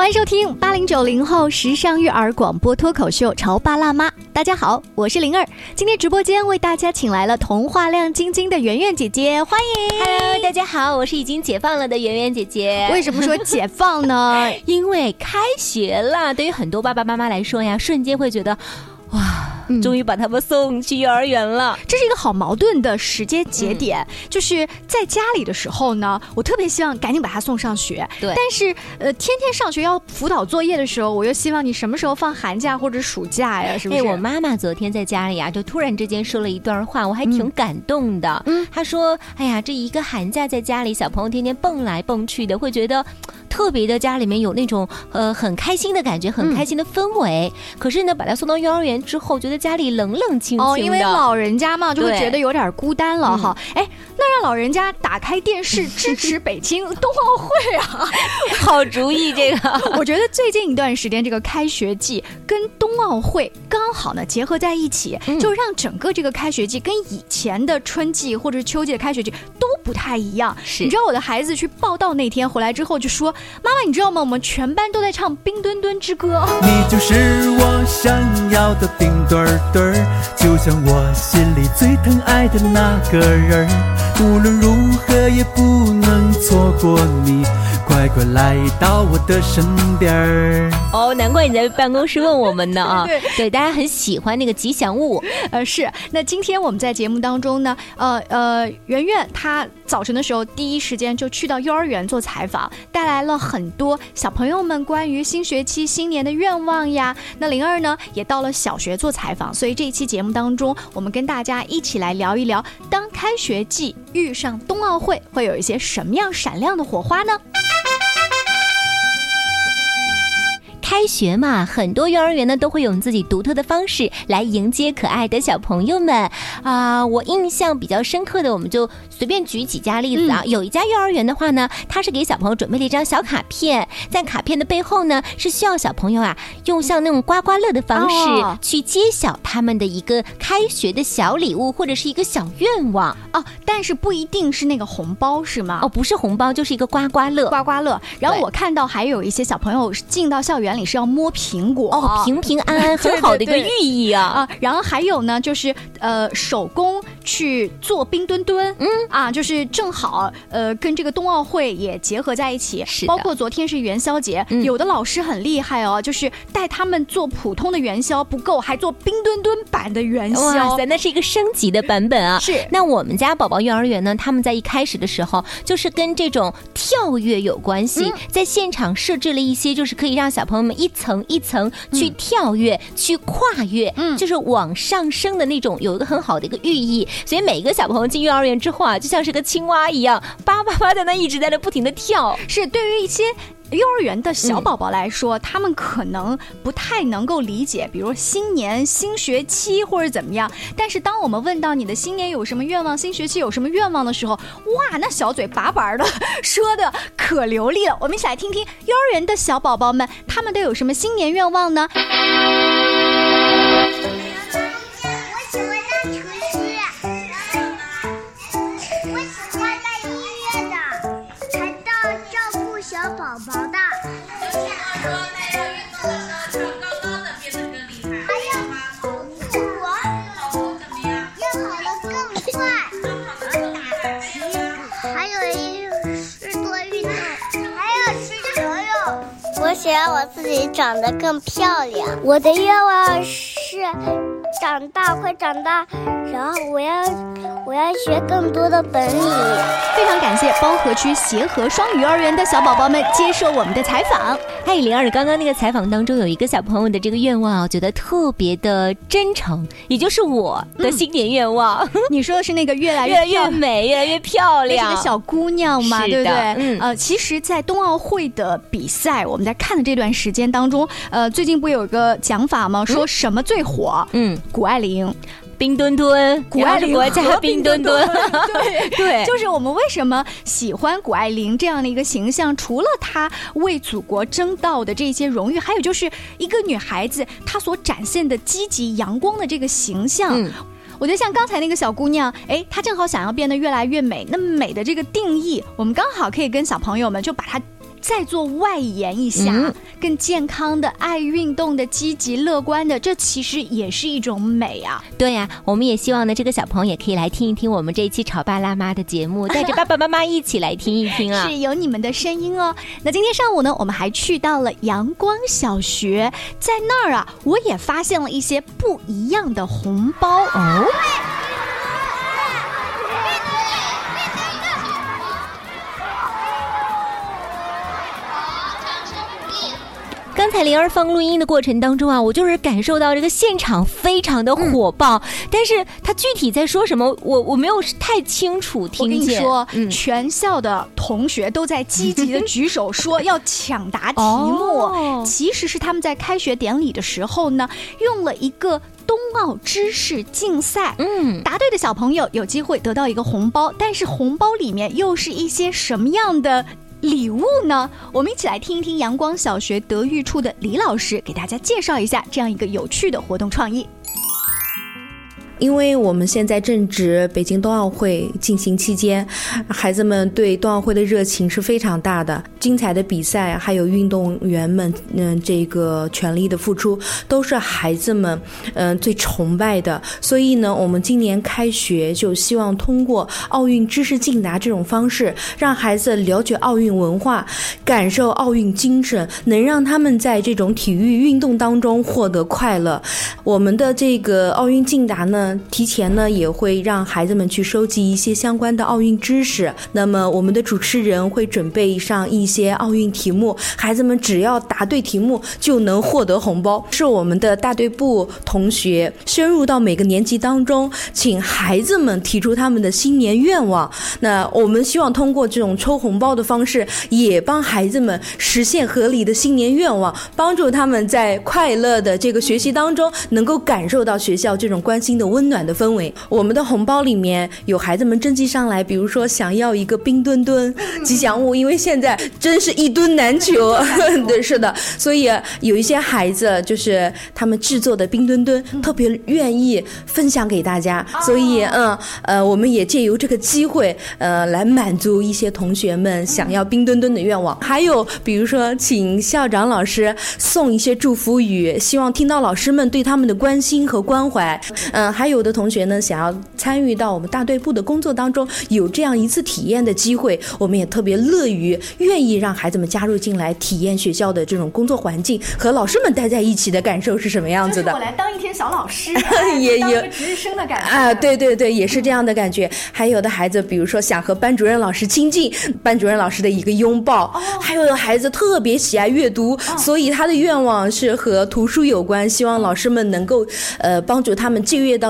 欢迎收听八零九零后时尚育儿广播脱口秀《潮爸辣妈》。大家好，我是灵儿。今天直播间为大家请来了童话亮晶晶的圆圆姐姐，欢迎。Hello，大家好，我是已经解放了的圆圆姐姐。为什么说解放呢？因为开学了，对于很多爸爸妈妈来说呀，瞬间会觉得，哇。终于把他们送去幼儿园了，这是一个好矛盾的时间节点。嗯、就是在家里的时候呢，我特别希望赶紧把他送上学。对，但是呃，天天上学要辅导作业的时候，我又希望你什么时候放寒假或者暑假呀？是不是？哎，我妈妈昨天在家里啊，就突然之间说了一段话，我还挺感动的。嗯，她说：“哎呀，这一个寒假在家里，小朋友天天蹦来蹦去的，会觉得特别的家里面有那种呃很开心的感觉，很开心的氛围。嗯、可是呢，把他送到幼儿园之后，觉得家里冷冷清清的。哦，因为老人家嘛，就会觉得有点孤单了哈。哎、嗯，那让老人家打开电视支持北京冬奥会啊，好主意！这个，我觉得最近一段时间这个开学季跟冬奥会刚好呢结合在一起，嗯、就让整个这个开学季跟以前的春季或者秋季的开学季都不太一样。是，你知道我的孩子去报道那天回来之后就说：“妈妈，你知道吗？我们全班都在唱《冰墩墩之歌》。”你就是我想要的冰墩墩儿。就像我心里最疼爱的那个人儿，无论如何也不能错过你，快快来到我的身边儿。哦，难怪你在办公室问我们呢啊！对对，大家很喜欢那个吉祥物，呃是。那今天我们在节目当中呢，呃呃，圆圆她早晨的时候第一时间就去到幼儿园做采访，带来了很多小朋友们关于新学期新年的愿望呀。那灵儿呢也到了小学做采访，所以这一期节目当中，我们跟大家一起来聊一聊，当开学季遇上冬奥会，会有一些什么样闪亮的火花呢？开学嘛，很多幼儿园呢都会用自己独特的方式来迎接可爱的小朋友们啊。我印象比较深刻的，我们就随便举几家例子啊。嗯、有一家幼儿园的话呢，它是给小朋友准备了一张小卡片，在卡片的背后呢，是需要小朋友啊用像那种刮刮乐的方式去揭晓他们的一个开学的小礼物或者是一个小愿望哦。但是不一定是那个红包是吗？哦，不是红包，就是一个刮刮乐。刮刮乐。然后我看到还有一些小朋友进到校园里。是要摸苹果哦，平平安安，很好的一个寓意啊啊！然后还有呢，就是呃，手工去做冰墩墩，嗯啊，就是正好呃，跟这个冬奥会也结合在一起。是，包括昨天是元宵节，嗯、有的老师很厉害哦，就是带他们做普通的元宵不够，还做冰墩墩版的元宵。哇塞，那是一个升级的版本啊！是。那我们家宝宝幼儿园呢，他们在一开始的时候，就是跟这种跳跃有关系，嗯、在现场设置了一些，就是可以让小朋友们。一层一层去跳跃，嗯、去跨越，嗯，就是往上升的那种，有一个很好的一个寓意。所以每一个小朋友进幼儿园之后啊，就像是个青蛙一样，叭叭叭在那一直在那不停的跳。是对于一些。幼儿园的小宝宝来说，他们可能不太能够理解，比如新年、新学期或者怎么样。但是当我们问到你的新年有什么愿望，新学期有什么愿望的时候，哇，那小嘴巴巴的说的可流利了。我们一起来听听幼儿园的小宝宝们，他们都有什么新年愿望呢？自己长得更漂亮。我的愿望是长大，快长大，然后我要我要学更多的本领。非常感谢包河区协和双语幼儿园的小宝宝们接受我们的采访。嗨，灵儿，刚刚那个采访当中有一个小朋友的这个愿望，我觉得特别的真诚，也就是我的新年愿望。嗯、你说的是那个越来越 越美，越来越漂亮，是个小姑娘嘛，对不对？嗯，呃，其实，在冬奥会的比赛，我们在看的这段时间当中，呃，最近不有个讲法吗？说什么最火？嗯，谷爱凌。冰墩墩，谷爱凌国家冰墩墩，对对，就是我们为什么喜欢谷爱凌这样的一个形象？除了她为祖国争到的这些荣誉，还有就是一个女孩子她所展现的积极阳光的这个形象。嗯我觉得像刚才那个小姑娘，哎，她正好想要变得越来越美。那么美的这个定义，我们刚好可以跟小朋友们就把它再做外延一下，嗯更健康的、爱运动的、积极乐观的，这其实也是一种美啊。对呀、我们也希望呢，这个小朋友也可以来听一听我们这一期《潮爸辣妈》的节目，带着爸爸妈妈一起来听一听啊是。有你们的声音哦。那今天上午呢，我们还去到了阳光小学，在那儿啊，我也发现了一些不一样的红包哦。刚才灵儿放录音的过程当中啊，我就是感受到这个现场非常的火爆，但是他具体在说什么，我我没有太清楚我跟听说，嗯，全校的同学都在积极的举手说要抢答题目。哦其实是他们在开学典礼的时候呢，用了一个冬奥知识竞赛。嗯，答对的小朋友有机会得到一个红包，但是红包里面又是一些什么样的礼物呢？我们一起来听一听阳光小学德育处的李老师给大家介绍一下这样一个有趣的活动创意。因为我们现在正值北京冬奥会进行期间，孩子们对冬奥会的热情是非常大的，精彩的比赛还有运动员们嗯这个全力的付出，都是孩子们嗯最崇拜的。所以呢，我们今年开学就希望通过奥运知识竞答这种方式，让孩子了解奥运文化，感受奥运精神，能让他们在这种体育运动当中获得快乐。我们的这个奥运竞答呢，提前呢也会让孩子们去收集一些相关的奥运知识。那么我们的主持人会准备上一些奥运题目，孩子们只要答对题目就能获得红包。是我们的大队部同学深入到每个年级当中，请孩子们提出他们的新年愿望。那我们希望通过这种抽红包的方式，也帮孩子们实现合理的新年愿望，帮助他们在快乐的这个学习当中，能够感受到学校这种关心的温暖的氛围。我们的红包里面有孩子们征集上来，比如说想要一个冰墩墩 吉祥物，因为现在真是一墩难求。对，是的，所以有一些孩子就是他们制作的冰墩墩，特别愿意分享给大家，所以嗯呃，我们也借由这个机会，呃，来满足一些同学们想要冰墩墩的愿望。还有比如说，请校长老师送一些祝福语，希望听到老师们对他们的关心和关怀。嗯、还有的同学呢，想要参与到我们大队部的工作当中，有这样一次体验的机会，我们也特别乐于愿意让孩子们加入进来，体验学校的这种工作环境和老师们待在一起的感受是什么样子的。我来当一天小老师，也有值日生的感觉啊，对对对，也是这样的感觉。还有的孩子，比如说想和班主任老师亲近，班主任老师的一个拥抱；还有的孩子特别喜爱阅读，所以他的愿望是和图书有关，希望老师们能够呃帮助他们借阅到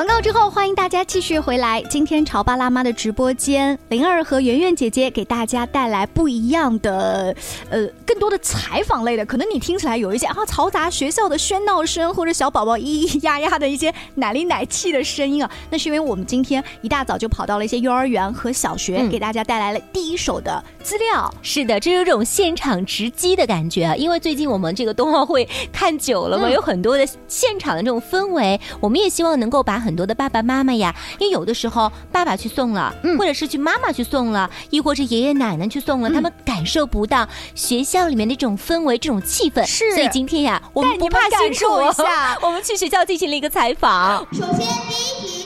广告之后，欢迎大家继续回来。今天潮爸辣妈的直播间，灵儿和圆圆姐姐给大家带来不一样的，呃，更多的采访类的。可能你听起来有一些啊嘈杂学校的喧闹声，或者小宝宝咿咿呀呀的一些奶里奶气的声音啊，那是因为我们今天一大早就跑到了一些幼儿园和小学，嗯给大家带来了第一手的资料。是的，这有种现场直击的感觉啊！因为最近我们这个冬奥会看久了嘛，嗯有很多的现场的这种氛围，我们也希望能够把很多的爸爸妈妈呀，因为有的时候爸爸去送了，嗯。或者是去妈妈去送了，亦或是爷爷奶奶去送了，他们感受不到学校里面的这种氛围、这种气氛。是。所以今天呀，我们不怕辛感苦受一下。我们去学校进行了一个采访。首先，第一题，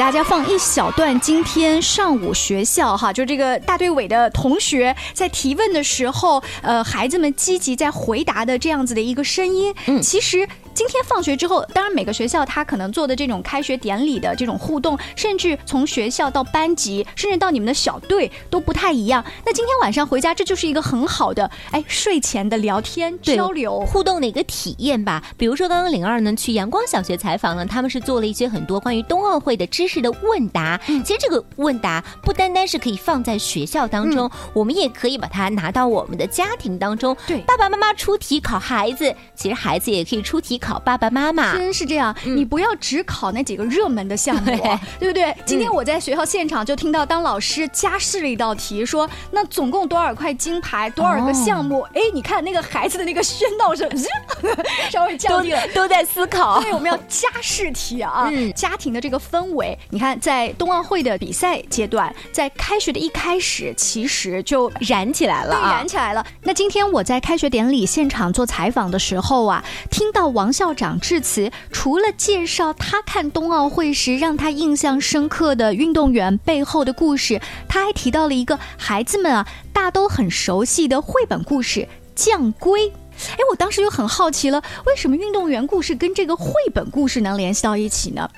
大家放一小段今天上午学校哈，就这个大队委的同学在提问的时候，呃，孩子们积极在回答的这样子的一个声音。嗯，其实。今天放学之后，当然每个学校他可能做的这种开学典礼的这种互动，甚至从学校到班级，甚至到你们的小队都不太一样。那今天晚上回家，这就是一个很好的哎睡前的聊天交流互动的一个体验吧。比如说刚刚灵儿呢去阳光小学采访呢，他们是做了一些很多关于冬奥会的知识的问答。其实这个问答不单单是可以放在学校当中，我们也可以把它拿到我们的家庭当中。对，爸爸妈妈出题考孩子，其实孩子也可以出题。考爸爸妈妈真是这样，你不要只考那几个热门的项目，对不对？今天我在学校现场就听到，当老师加试了一道题，说那总共多少块金牌，多少个项目？哎，你看那个孩子的那个喧闹声，稍微降低了，都在思考。对，我们要加试题啊！家庭的这个氛围，你看在冬奥会的比赛阶段，在开学的一开始，其实就燃起来了啊，燃起来了。那今天我在开学典礼现场做采访的时候啊，听到王。校长致辞，除了介绍他看冬奥会时让他印象深刻的运动员背后的故事，他还提到了一个孩子们啊大都很熟悉的绘本故事《将龟》。哎，我当时就很好奇了，为什么运动员故事跟这个绘本故事能联系到一起呢？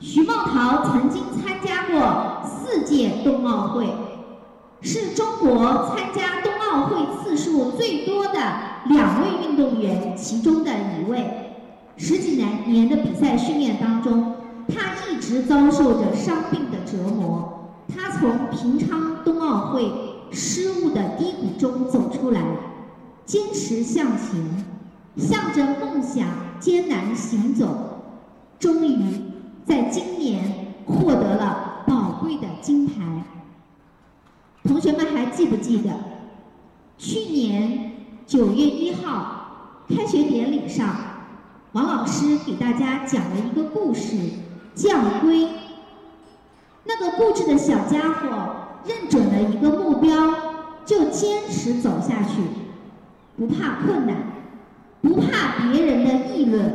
徐梦桃曾经参加过四届冬奥会，是中国参加冬奥会次数最多的。两位运动员其中的一位，十几年年的比赛训练当中，他一直遭受着伤病的折磨。他从平昌冬奥会失误的低谷中走出来，坚持向前，向着梦想艰难行走，终于在今年获得了宝贵的金牌。同学们还记不记得去年？九月一号开学典礼上，王老师给大家讲了一个故事《将龟》。那个固执的小家伙认准了一个目标，就坚持走下去，不怕困难，不怕别人的议论。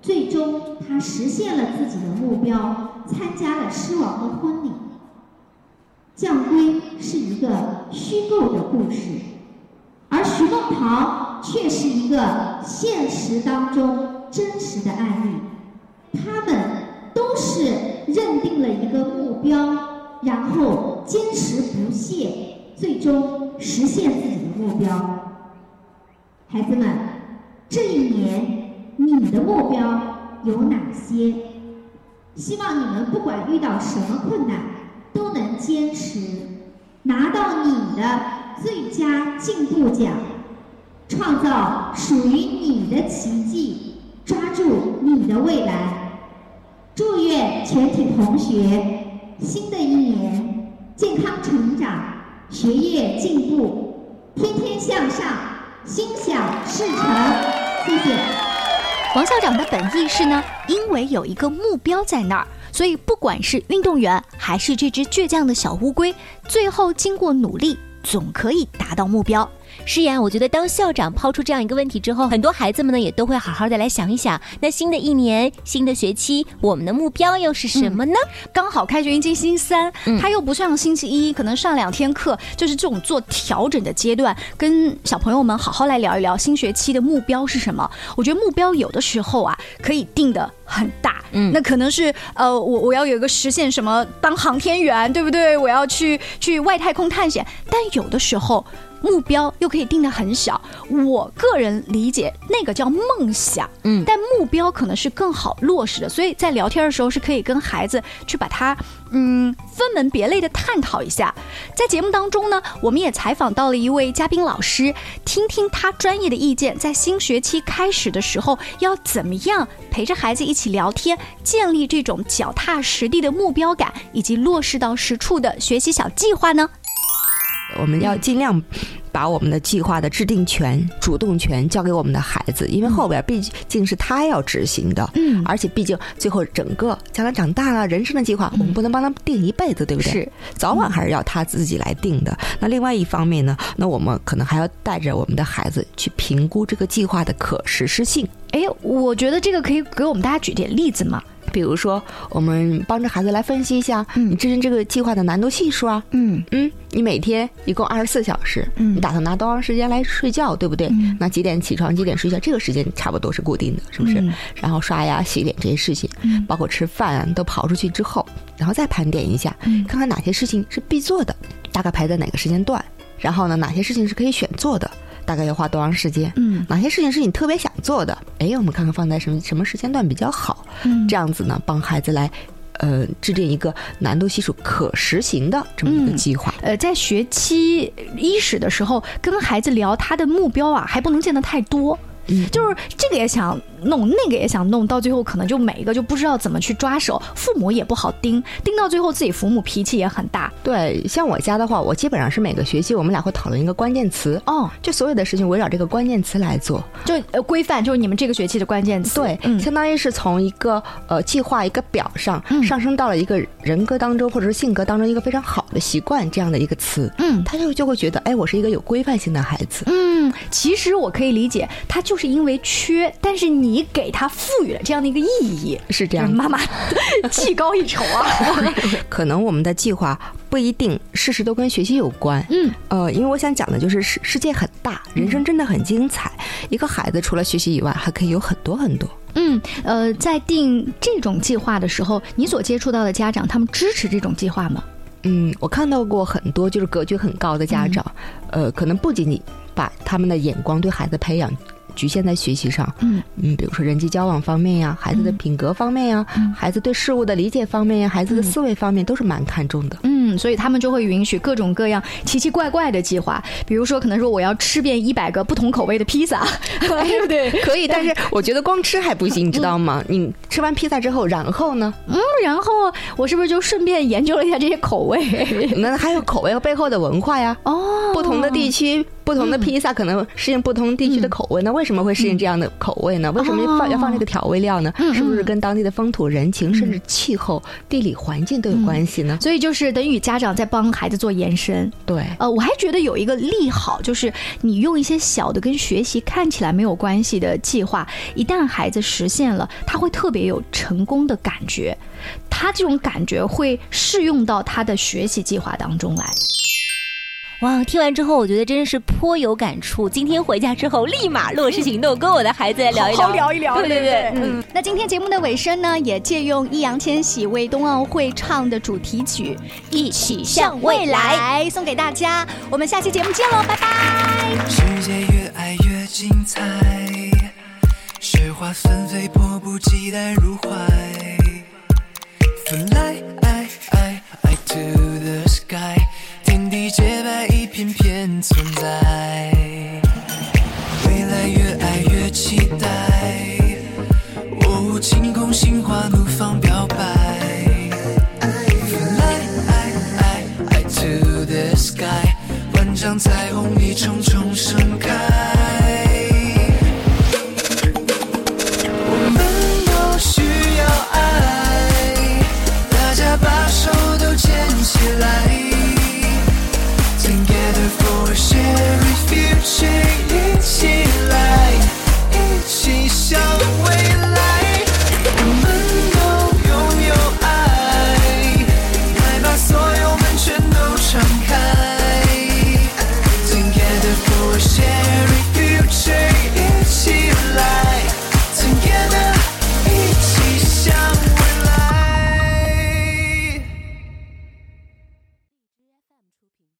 最终，他实现了自己的目标，参加了狮王的婚礼。将龟是一个虚构的故事。徐梦桃却是一个现实当中真实的案例，他们都是认定了一个目标，然后坚持不懈，最终实现自己的目标。孩子们，这一年你的目标有哪些？希望你们不管遇到什么困难，都能坚持，拿到你的。最佳进步奖，创造属于你的奇迹，抓住你的未来。祝愿全体同学新的一年健康成长，学业进步，天天向上，心想事成。谢谢。王校长的本意是呢，因为有一个目标在那儿，所以不管是运动员还是这只倔强的小乌龟，最后经过努力。总可以达到目标。是呀，我觉得当校长抛出这样一个问题之后，很多孩子们呢也都会好好的来想一想，那新的一年、新的学期，我们的目标又是什么呢？刚好开学迎接星期三，他又不像星期一，可能上两天课，就是这种做调整的阶段，跟小朋友们好好来聊一聊新学期的目标是什么。我觉得目标有的时候啊，可以定的很大，嗯，那可能是呃，我我要有一个实现什么当航天员，对不对？我要去去外太空探险，但有的时候。目标又可以定得很小，我个人理解那个叫梦想，嗯，但目标可能是更好落实的，所以在聊天的时候是可以跟孩子去把它，嗯，分门别类的探讨一下。在节目当中呢，我们也采访到了一位嘉宾老师，听听他专业的意见，在新学期开始的时候要怎么样陪着孩子一起聊天，建立这种脚踏实地的目标感，以及落实到实处的学习小计划呢？我们要尽量把我们的计划的制定权、主动权交给我们的孩子，因为后边毕竟是他要执行的。嗯，而且毕竟最后整个将来长大了，人生的计划我们不能帮他定一辈子，对不对？是，早晚还是要他自己来定的。那另外一方面呢，那我们可能还要带着我们的孩子去评估这个计划的可实施性。哎，我觉得这个可以给我们大家举点例子吗？比如说，我们帮着孩子来分析一下，你制定这个计划的难度系数啊。嗯嗯，你每天一共二十四小时，嗯你打算拿多长时间来睡觉，对不对？那几点起床，几点睡觉，这个时间差不多是固定的，是不是？嗯然后刷牙、洗脸这些事情，包括吃饭啊，都跑出去之后，然后再盘点一下，嗯看看哪些事情是必做的，大概排在哪个时间段，然后呢，哪些事情是可以选做的。大概要花多长时间？嗯，哪些事情是你特别想做的？哎，我们看看放在什么什么时间段比较好？嗯这样子呢，帮孩子来，呃，制定一个难度系数可实行的这么一个计划。呃，在学期伊始的时候，跟孩子聊他的目标啊，还不能见得太多。嗯，就是这个也想弄，那个也想弄，到最后可能就每一个就不知道怎么去抓手，父母也不好盯，盯到最后自己父母脾气也很大。对，像我家的话，我基本上是每个学期我们俩会讨论一个关键词，哦，就所有的事情围绕这个关键词来做。就呃规范，就是你们这个学期的关键词。对，嗯相当于是从一个呃计划一个表上、上升到了一个人格当中或者是性格当中一个非常好的习惯这样的一个词，嗯，他就就会觉得，哎，我是一个有规范性的孩子。嗯，其实我可以理解，他就是因为缺，但是你给他赋予了这样的一个意义，是这样妈妈技高一筹啊。可能我们的计划不一定事事都跟学习有关，嗯，呃，因为我想讲的就是世世界很大，人生真的很精彩。一个孩子除了学习以外，还可以有很多很多。嗯，呃，在定这种计划的时候，你所接触到的家长，他们支持这种计划吗？嗯，我看到过很多就是格局很高的家长，呃，可能不仅仅把他们的眼光对孩子培养局限在学习上，嗯嗯，比如说人际交往方面呀，孩子的品格方面呀，孩子对事物的理解方面呀，孩子的思维方面都是蛮看重的。嗯，所以他们就会允许各种各样奇奇怪怪的计划，比如说可能说我要吃遍一百个不同口味的披萨，对 不对？可以，但是我觉得光吃还不行，你知道吗？你吃完披萨之后，然后呢？嗯，然后我是不是就顺便研究了一下这些口味？那还有口味背后的文化呀。哦，不同的地区。不同的披萨可能适应不同地区的口味，那为什么会适应这样的口味呢？为什么放要放这个调味料呢？是不是跟当地的风土人情，甚至气候、地理环境都有关系呢？所以就是等于家长在帮孩子做延伸。对，呃，我还觉得有一个利好，就是你用一些小的跟学习看起来没有关系的计划，一旦孩子实现了，他会特别有成功的感觉，他这种感觉会适用到他的学习计划当中来。哇，听完之后，我觉得真是颇有感触。今天回家之后，立马落实行动，跟我的孩子来聊一聊，好好聊一聊。对对对，嗯。那今天节目的尾声呢，也借用易烊千玺为冬奥会唱的主题曲《一起向未来》送给大家。我们下期节目见喽，拜拜。世界越爱越精彩，雪花纷飞，迫不及待入怀。Fly I 白，一片片存在。未来越爱越期待，哦，晴空心花怒放表白。Fly I I I to the sky，万丈彩虹一重重盛开